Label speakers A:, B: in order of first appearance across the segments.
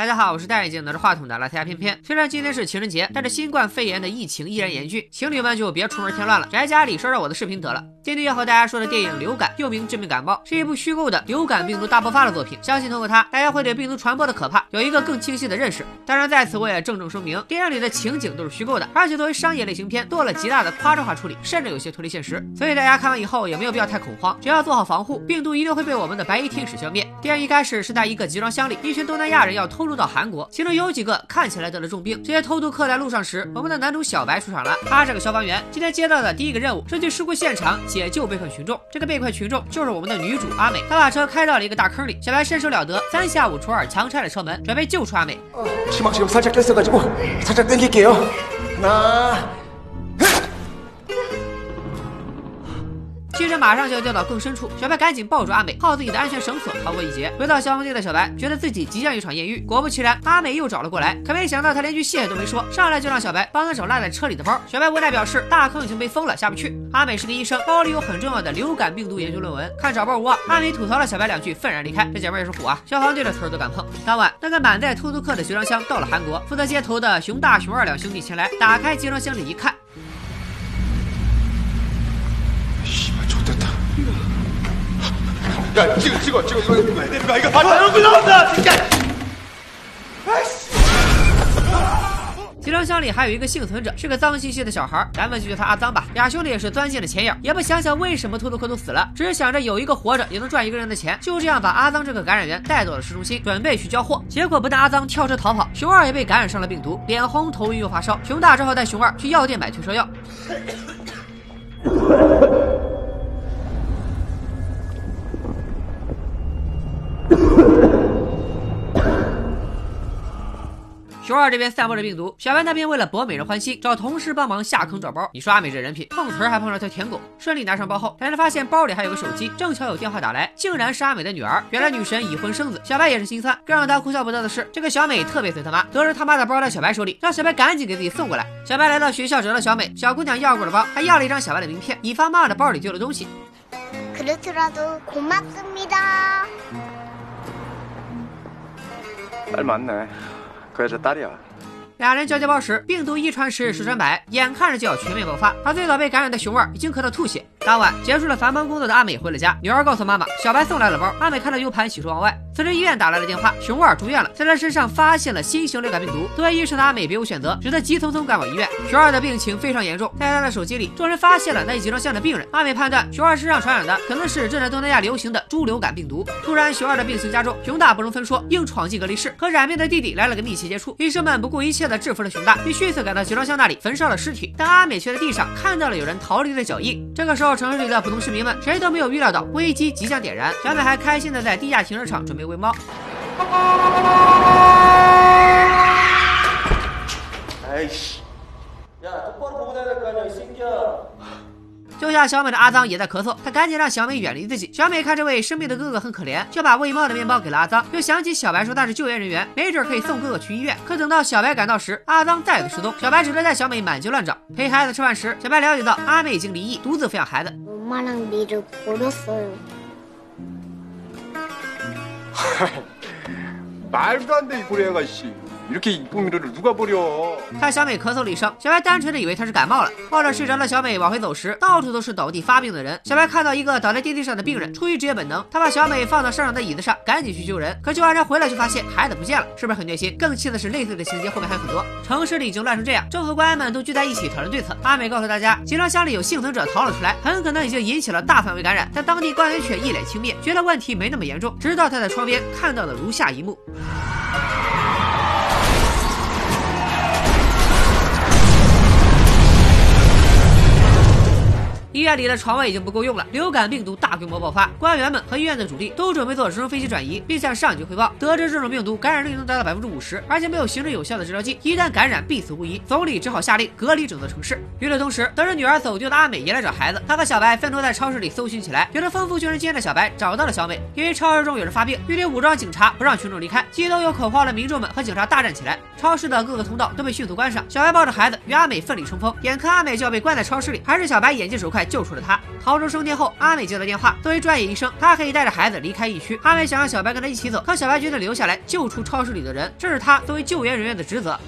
A: 大家好，我是戴眼镜拿着话筒的邋遢偏偏。虽然今天是情人节，但是新冠肺炎的疫情依然严峻，情侣们就别出门添乱了，宅家里刷刷我的视频得了。今天要和大家说的电影《流感》，又名《致命感冒》，是一部虚构的流感病毒大爆发的作品。相信通过它，大家会对病毒传播的可怕有一个更清晰的认识。当然，在此我也郑重声明，电影里的情景都是虚构的，而且作为商业类型片，做了极大的夸张化处理，甚至有些脱离现实。所以大家看完以后也没有必要太恐慌，只要做好防护，病毒一定会被我们的白衣天使消灭。电影一开始是在一个集装箱里，一群东南亚人要偷入到韩国，其中有几个看起来得了重病。这些偷渡客在路上时，我们的男主小白出场了，他是个消防员，今天接到的第一个任务是去事故现场解救被困群众。这个被困群众就是我们的女主阿美，他把车开到了一个大坑里，小白身手了得，三下五除二强拆了车门，准备救出阿美。汽车马上就要掉到更深处，小白赶紧抱住阿美，靠自己的安全绳索逃过一劫。回到消防队的小白觉得自己即将一场艳遇，果不其然，阿美又找了过来。可没想到他连句谢谢都没说，上来就让小白帮他找落在车里的包。小白无奈表示大坑已经被封了，下不去。阿美是个医生，包里有很重要的流感病毒研究论文。看找包无望，阿美吐槽了小白两句，愤然离开。这姐妹也是虎啊，消防队的词儿都敢碰。当晚，那个满载偷渡客的集装箱到了韩国，负责接头的熊大、熊二两兄弟前来，打开集装箱里一看。
B: 야 찍어 찍어 찍어 이거 이거 이거 아 얼굴 나온다 진짜
A: 集装箱里还有一个幸存者，是个脏兮兮的小孩，咱们就叫他阿脏吧。俩兄弟也是钻进了钱眼，也不想想为什么偷渡客都死了，只是想着有一个活着也能赚一个人的钱，就这样把阿脏这个感染源带到了市中心，准备去交货。结果不但阿脏跳车逃跑，熊二也被感染上了病毒，脸红、头晕又发烧。熊大只好带熊二去药店买退烧药。 熊二这边散播着病毒，小白那边为了博美人欢心，找同事帮忙下坑找包。你说阿美这人品，碰瓷儿还碰上条舔狗。顺利拿上包后，才发现包里还有个手机，正巧有电话打来，竟然是阿美的女儿。原来女神已婚生子，小白也是心酸。更让他哭笑不得的是，这个小美特别随他妈，得知他妈的包在小白手里，让小白赶紧给自己送过来。小白来到学校找到小美，小姑娘要过了包，还要了一张小白的名片，以防妈妈的包里丢了东西。
B: 그여자 딸이야.
A: 俩人交接包时，病毒一传十，十传百，眼看着就要全面爆发。而最早被感染的熊二已经咳到吐血。当晚结束了繁忙工作的阿美回了家，女儿告诉妈妈，小白送来了包。阿美看到 U 盘，喜出望外。此时医院打来了电话，熊二住院了，在他身上发现了新型流感病毒。作为医生的阿美别无选择，只得急匆匆赶往医院。熊二的病情非常严重，在他的手机里，众人发现了那一集装箱的病人。阿美判断熊二身上传染的可能是正在东南亚流行的猪流感病毒。突然，熊二的病情加重，熊大不容分说，硬闯进隔离室，和染病的弟弟来了个密切接触。医生们不顾一切的制服了熊大。并迅速赶到集装箱那里焚烧了尸体，但阿美却在地上看到了有人逃离的脚印。这个时候，城市里的普通市民们谁都没有预料到危机即将点燃。小美还开心的在地下停车场准备喂猫。救下小美的阿脏也在咳嗽，他赶紧让小美远离自己。小美看这位生病的哥哥很可怜，就把喂猫的面包给了阿脏，又想起小白说他是救援人员，没准可以送哥哥去医院。可等到小白赶到时，阿脏再次失踪，小白只能带小美满街乱找。陪孩子吃饭时，小白了解到阿美已经离异，独自抚养孩子。
B: 말도 안 돼 이 고래가 씨 이렇게 이쁜 미래를 누가 버려
A: 看小美咳嗽了一声，小白单纯的以为她是感冒了。抱着睡着的小美往回走时，到处都是倒地发病的人。小白看到一个倒在电梯上的病人，出于职业本能，他把小美放到上场的椅子上，赶紧去救人。可救完人回来就发现孩子不见了，是不是很虐心？更气的是类似的情节后面还有很多。城市里已经乱成这样，政府官员们都聚在一起讨论对策。阿美告诉大家，集装箱里有幸存者逃了出来，很可能已经引起了大范围感染，但当地官员却一脸轻蔑，觉得问题没那么严重。直到他在窗边看到了如下一幕。 Thank you. 医院里的床位已经不够用了，流感病毒大规模爆发，官员们和医院的主力都准备坐直升飞机转移，并向上级汇报。得知这种病毒感染率能达到百分之五十，而且没有行之有效的治疗剂，一旦感染必死无疑。总理只好下令隔离整座城市。与此同时，得知女儿走丢的阿美也来找孩子，她和小白分头在超市里搜寻起来。有着丰富救人经验的小白找到了小美，因为超市中有人发病，一堆武装警察不让群众离开，激动又恐慌的民众们和警察大战起来。超市的各个通道都被迅速关上。小白抱着孩子与阿美奋力冲锋，眼看阿美就要被关在超市里，还是小白眼疾手快，救出了他。逃出升天后，阿美接到电话，作为专业医生，她可以带着孩子离开疫区。阿美想让小白跟她一起走，可小白决定留下来救出超市里的人，这是他作为救援人员的职责。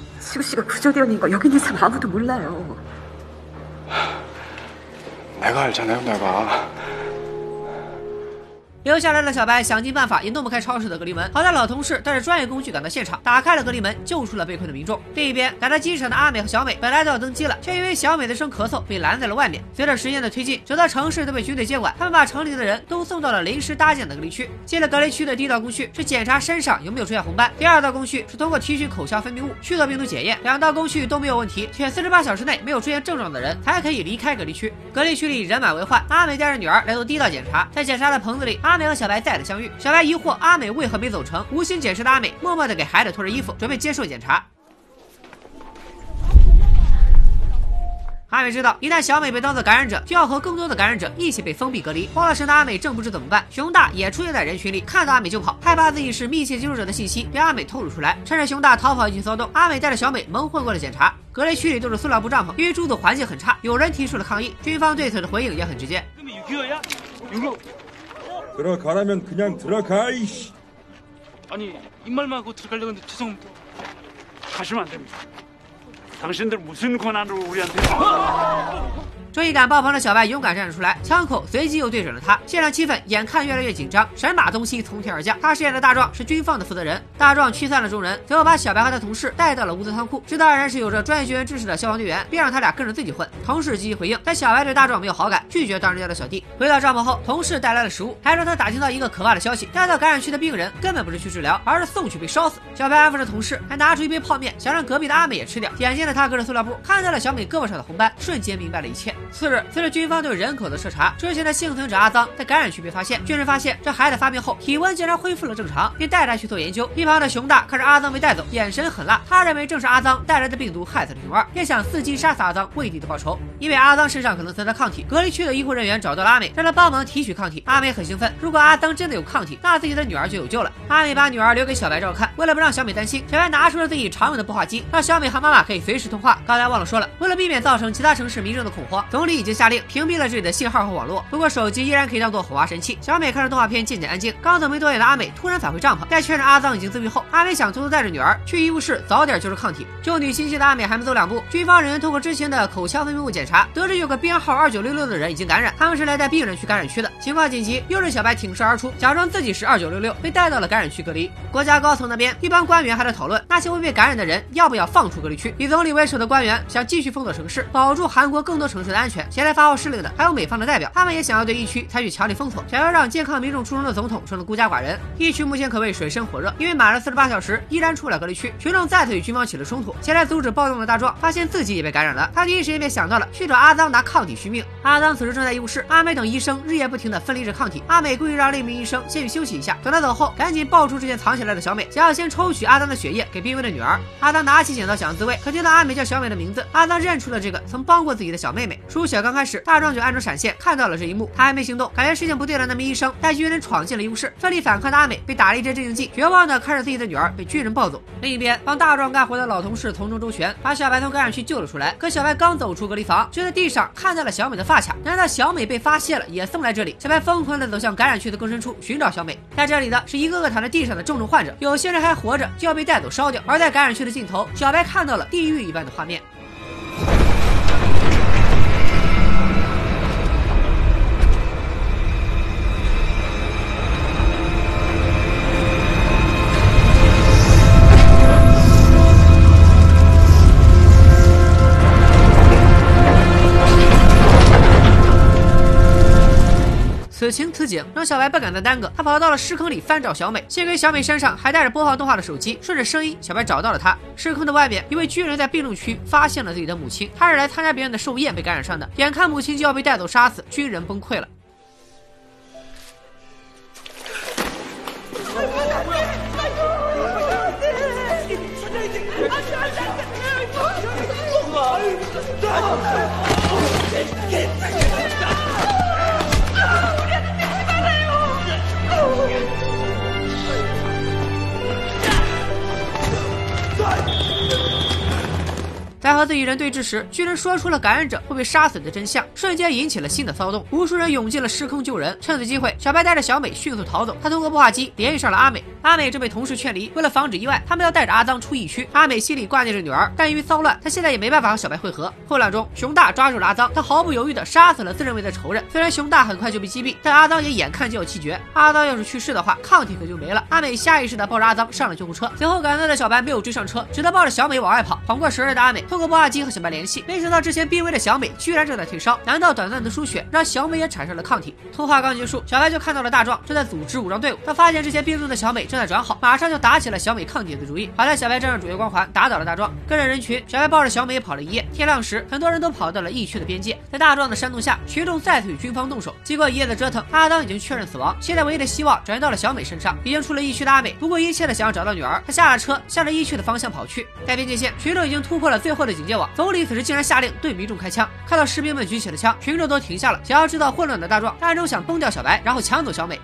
A: 留下来的小白想尽办法也弄不开超市的隔离门，好在老同事带着专业工具赶到现场，打开了隔离门，救出了被困的民众。另一边，赶到机场的阿美和小美本来都要登机了，却因为小美的声咳嗽被拦在了外面。随着时间的推进，整个城市都被军队接管，他们把城里的人都送到了临时搭建的隔离区。进了隔离区的第一道工序是检查身上有没有出现红斑，第二道工序是通过提取口腔分泌物去做病毒检验。两道工序都没有问题，且四十八小时内没有出现症状的人才可以离开隔离区。隔离区里人满为患，阿美带着女儿来做第一道检查，在检查的棚子里，阿阿美和小白再次相遇。小白疑惑阿美为何没走成，无心解释的阿美默默地给孩子脱着衣服，准备接受检查。阿美知道，一旦小美被当作感染者，就要和更多的感染者一起被封闭隔离。慌了神的阿美正不知怎么办，熊大也出现在人群里，看到阿美就跑，害怕自己是密切接触者的信息被阿美透露出来。趁着熊大逃跑引起骚动，阿美带着小美蒙混过了检查。隔离区里都是塑料布帐篷，因为住宿环境很差，有人提出了抗议。军方对此的回应也很直接。
C: 들어가라면 그냥 들어가 이씨.
D: 아니 입말만 하고 들어가려고 했는데 죄송합니다. 가시면 안 됩니다. 당신들 무슨 권한으로 우리한테
A: 正义感爆棚的小白勇敢站了出来，枪口随即又对准了他。现场气氛眼看越来越紧张，神马东西从天而降。他饰演的大壮是军方的负责人。大壮驱散了众人，随后把小白和他同事带到了物资仓库，知道二人是有着专业救援知识的消防队员，便让他俩跟着自己混。同事积极回应，但小白对大壮没有好感，拒绝当人家的小弟。回到帐篷后，同事带来了食物，还说他打听到一个可怕的消息：带到感染区的病人根本不是去治疗，而是送去被烧死。小白安抚着同事，还拿出一杯泡面，想让隔壁的阿美也吃掉。眼尖的 他隔着塑料布看到了小美胳膊上的红斑，瞬间明白了一切。次日，随着军方对人口的彻查，之前的幸存者阿桑在感染区被发现。军人发现这孩子发病后体温竟然恢复了正常，便带他去做研究。一旁的熊大看着阿桑被带走，眼神狠辣。他认为正是阿桑带来的病毒害死了熊二，便想伺机杀死阿桑，为弟弟报仇。因为阿桑身上可能存在抗体，隔离区的医护人员找到了阿美，让他帮忙提取抗体。阿美很兴奋，如果阿桑真的有抗体，那自己的女儿就有救了。阿美把女儿留给小白照看，为了不让小美担心，小白拿出了自己常用的步话机，让小美和妈妈可以随时通话。刚才忘了说了，为了避免造成其他城市民众的恐慌，总总理已经下令屏蔽了这里的信号和网络。不过手机依然可以当做火花神器。小美看着动画片，渐渐安静。刚走没多远的阿美突然返回帐篷，在确认阿桑已经自愈后，阿美想偷偷带着女儿去医务室早点救出抗体。救女心切的阿美还没走两步，军方人员通过之前的口腔分泌物检查，得知有个编号二九六六的人已经感染，他们是来带病人去感染区的。情况紧急，又是小白挺身而出，假装自己是二九六六，被带到了感染区隔离。国家高层那边，一帮官员还在讨论那些未被感染的人要不要放出隔离区。以总理为首的官员想继续封锁城市，保住韩国更多城市的安全。前来发号施令的还有美方的代表，他们也想要对疫区采取强力封锁，想要让健康民众出生的总统成了孤家寡人。疫区目前可谓水深火热，因为满了四十八小时依然出不了隔离区，群众再次与军方起了冲突。前来阻止暴动的大壮发现自己也被感染了，他第一时间便想到了去找阿桑拿抗体续命。阿桑此时正在医务室，阿美等医生日夜不停的分离着抗体。阿美故意让另一名医生先去休息一下，等他走后，赶紧抱出之前藏起来的小美，想要先抽取阿桑的血液给濒危的女儿。阿桑拿起剪刀想要自卫，可听到阿美叫小美的名字，阿桑认出了这个曾帮过自己的小妹妹。输血刚开始，大壮就按着闪现看到了这一幕，他还没行动，感觉事情不对了。那名医生带军人闯进了医务室，奋力反抗的阿美被打了一针镇静剂，绝望的看着自己的女儿被军人抱走。另一边，帮大壮干活的老同事从中周旋，把小白从感染区救了出来。可小白刚走出隔离房，就在地上看到了小美的发卡。难道小美被发现了，也送来这里？小白疯狂的走向感染区的更深处寻找小美。在这里的是一个个躺在地上的重症患者，有些人还活着，就要被带走烧掉。而在感染区的尽头，小白看到了地狱一般的画面。此情此景，让小白不敢再耽搁，他跑到了尸坑里翻找小美。幸亏小美身上还带着播放动画的手机，顺着声音，小白找到了她。尸坑的外面，一位军人在病难区发现了自己的母亲，他是来参加别人的寿宴被感染上的，眼看母亲就要被带走杀死，军人崩溃了。在和自己人对峙时，巨人说出了感染者会被杀死的真相，瞬间引起了新的骚动，无数人涌进了时空救人。趁此机会，小白带着小美迅速逃走。他通过步话机联系上了阿美，阿美正被同事劝离，为了防止意外，他们要带着阿脏出疫区。阿美心里挂念着女儿，但因为骚乱，她现在也没办法和小白会合。混乱中，熊大抓住了阿脏，他毫不犹豫地杀死了自认为的仇人。虽然熊大很快就被击毙，但阿脏也眼看就要气绝。阿脏要是去世的话，抗体可就没了。阿美下意识地抱着阿脏上了救护车，随后赶到的小白没有追上车，只得抱着小美往外跑。缓过神来的阿美通过拨话机和小白联系，没想到之前濒危的小美居然正在退烧。难道短暂的输血让小美也产生了抗体？通话刚结束，小白就看到了大壮正在组织武装队伍。他发现之前病重的小美正在转好，马上就打起了小美抗体的主意。好在小白仗着主角光环打倒了大壮，跟着人群，小白抱着小美跑了一夜。天亮时，很多人都跑到了疫区的边界。在大壮的煽动下，群众再次与军方动手。经过一夜的折腾，阿当已经确认死亡，现在唯一的希望转移到了小美身上。已经出了疫区的阿美不顾一切的想要找到女儿，他下了车，向着疫区的方向跑去。在边界线，群众已经突破了最后的警戒网。总理此时竟然下令对民众开枪，看到士兵们举起了枪，群众都停下了。想要制造混乱的大壮，暗中想崩掉小白，然后抢走小美。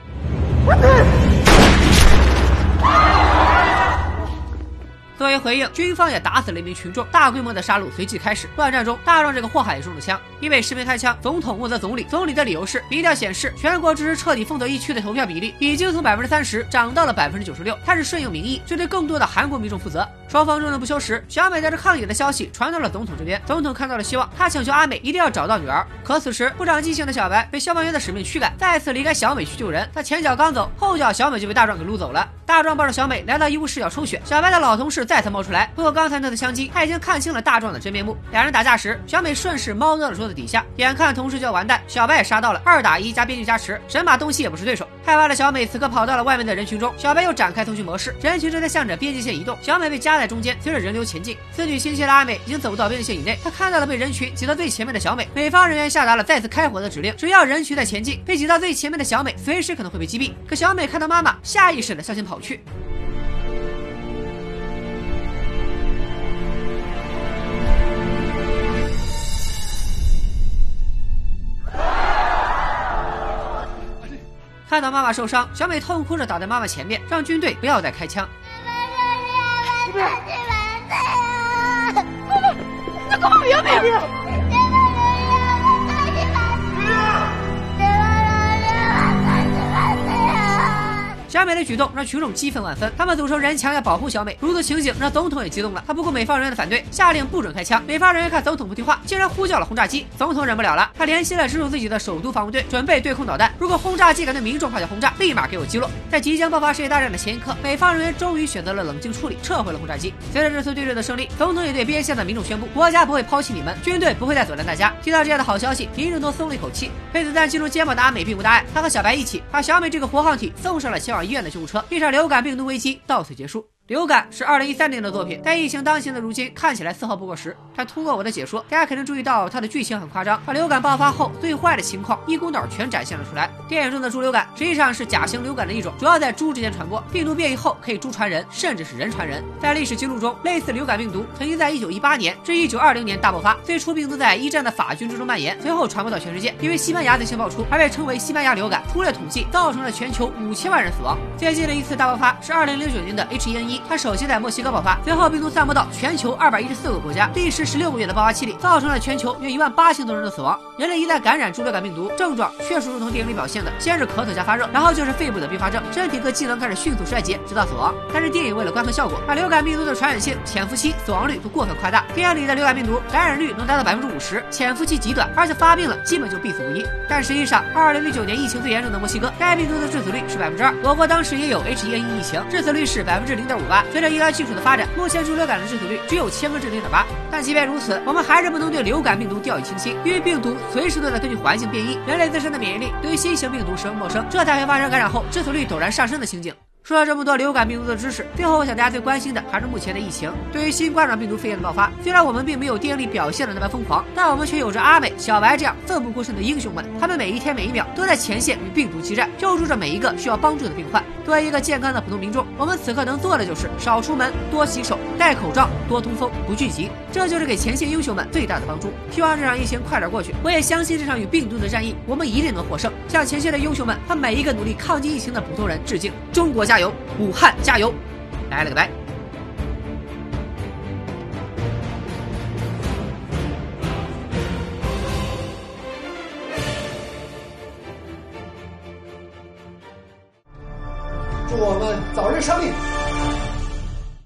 A: 作为回应，军方也打死了一名群众，大规模的杀戮随即开始。乱战中，大壮这个祸害也中了枪，因为士兵开枪，总统问责总理。总理的理由是，民调显示全国支持彻底封锁疫区的投票比例已经从百分之三十涨到了百分之九十六，他是顺应民意，就对更多的韩国民众负责。双方争论不休时，小美带着抗议的消息传到了总统这边，总统看到了希望，他请求阿美一定要找到女儿。可此时不长记性的小白被消防员的使命驱赶，再次离开小美去救人。他前脚刚走，后脚小美就被大壮给撸走了。大壮抱着小美来到医务室要抽血，小白的老同事再次冒出来，不过刚才那次枪击，他已经看清了大壮的真面目。两人打架时，小美顺势猫到了桌子底下，眼看同事就要完蛋，小白也杀到了，二打一加编剧加持，神马东西也不是对手。害怕的小美此刻跑到了外面的人群中，小白又展开通讯模式，人群正在向着边界线移动，小美被夹在中间，随着人流前进。此女心切的阿美已经走到边界线以内，她看到了被人群挤到最前面的小美，美方人员下达了再次开火的指令，只要人群在前进，被挤到最前面的小美随时可能会被击毙。可小美看到妈妈，下意识的向前跑去。看到妈妈受伤，小美痛哭着挡在妈妈前面，让军队不要再开枪。小美的举动让群众激愤万分，他们组成人墙要保护小美。如此情景让总统也激动了，他不顾美方人员的反对，下令不准开枪。美方人员看总统不听话，竟然呼叫了轰炸机。总统忍不了了，他联系了直属自己的首都防务队，准备对空导弹。如果轰炸机敢对民众发起轰炸，立马给我击落。在即将爆发世界大战的前一刻，美方人员终于选择了冷静处理，撤回了轰炸机。随着这次对峙的胜利，总统也对边线的民众宣布，国家不会抛弃你们，军队不会再阻拦大家。听到这样的好消息，民众都松了一口气。被子弹击中肩膀的阿美并无大碍，她和小白一起把小美这个活抗体送上了前往医院的救护车。一场流感病毒危机到此结束。流感是二零一三年的作品，在疫情当前的如今，看起来丝毫不过时。但通过我的解说，大家肯定注意到它的剧情很夸张，把流感爆发后最坏的情况一股脑全展现了出来。电影中的猪流感实际上是甲型流感的一种，主要在猪之间传播，病毒变异后可以猪传人，甚至是人传人。在历史记录中，类似流感病毒曾经在一九一八年至一九二零年大爆发。最初病毒在一战的法军之中蔓延，随后传播到全世界，因为西班牙最先爆出，而被称为西班牙流感。粗略统计，造成了全球五千万人死亡。最近的一次大爆发是二零零九年的 H1N1，它首先在墨西哥爆发，随后病毒散播到全球二百一十四个国家，历时十六个月的爆发期里，造成了全球约一万八千多人的死亡。人类一旦感染猪流感病毒，症状确实如同电影里表现的，先是咳嗽加发热，然后就是肺部的并发症，身体各机能开始迅速衰竭，直到死亡。但是电影为了观看效果，把流感病毒的传染性、潜伏期、死亡率都过分夸大。电影里的流感病毒感染率能达到百分之五十，潜伏期极短，而且发病了基本就必死无疑。但实际上，二零零九年疫情最严重的墨西哥，该病毒的致死率是百分之二。我国当时也有 H1N1 疫情，致死率是百分之零点五八。随着医疗技术的发展，目前猪流感的致死率只有千分之零点八。但即便如此，我们还是不能对流感病毒掉以轻心，因为病毒随时都在根据环境变异，人类自身的免疫力对于新型病毒十分陌生，这才会发生感染后致死率陡然上升的情景。说了这么多流感病毒的知识，最后我想大家最关心的还是目前的疫情。对于新冠状病毒肺炎的爆发，虽然我们并没有电影里表现的那般疯狂，但我们却有着阿美、小白这样奋不顾身的英雄们。他们每一天每一秒都在前线与病毒激战，救助着每一个需要帮助的病患。作为一个健康的普通民众，我们此刻能做的就是少出门、多洗手、戴口罩、多通风、不聚集，这就是给前线英雄们最大的帮助。希望这场疫情快点过去，我也相信这场与病毒的战役，我们一定能获胜。向前线的英雄们和每一个努力抗击疫情的普通人致敬！中国加油，武汉加油！拜了个拜。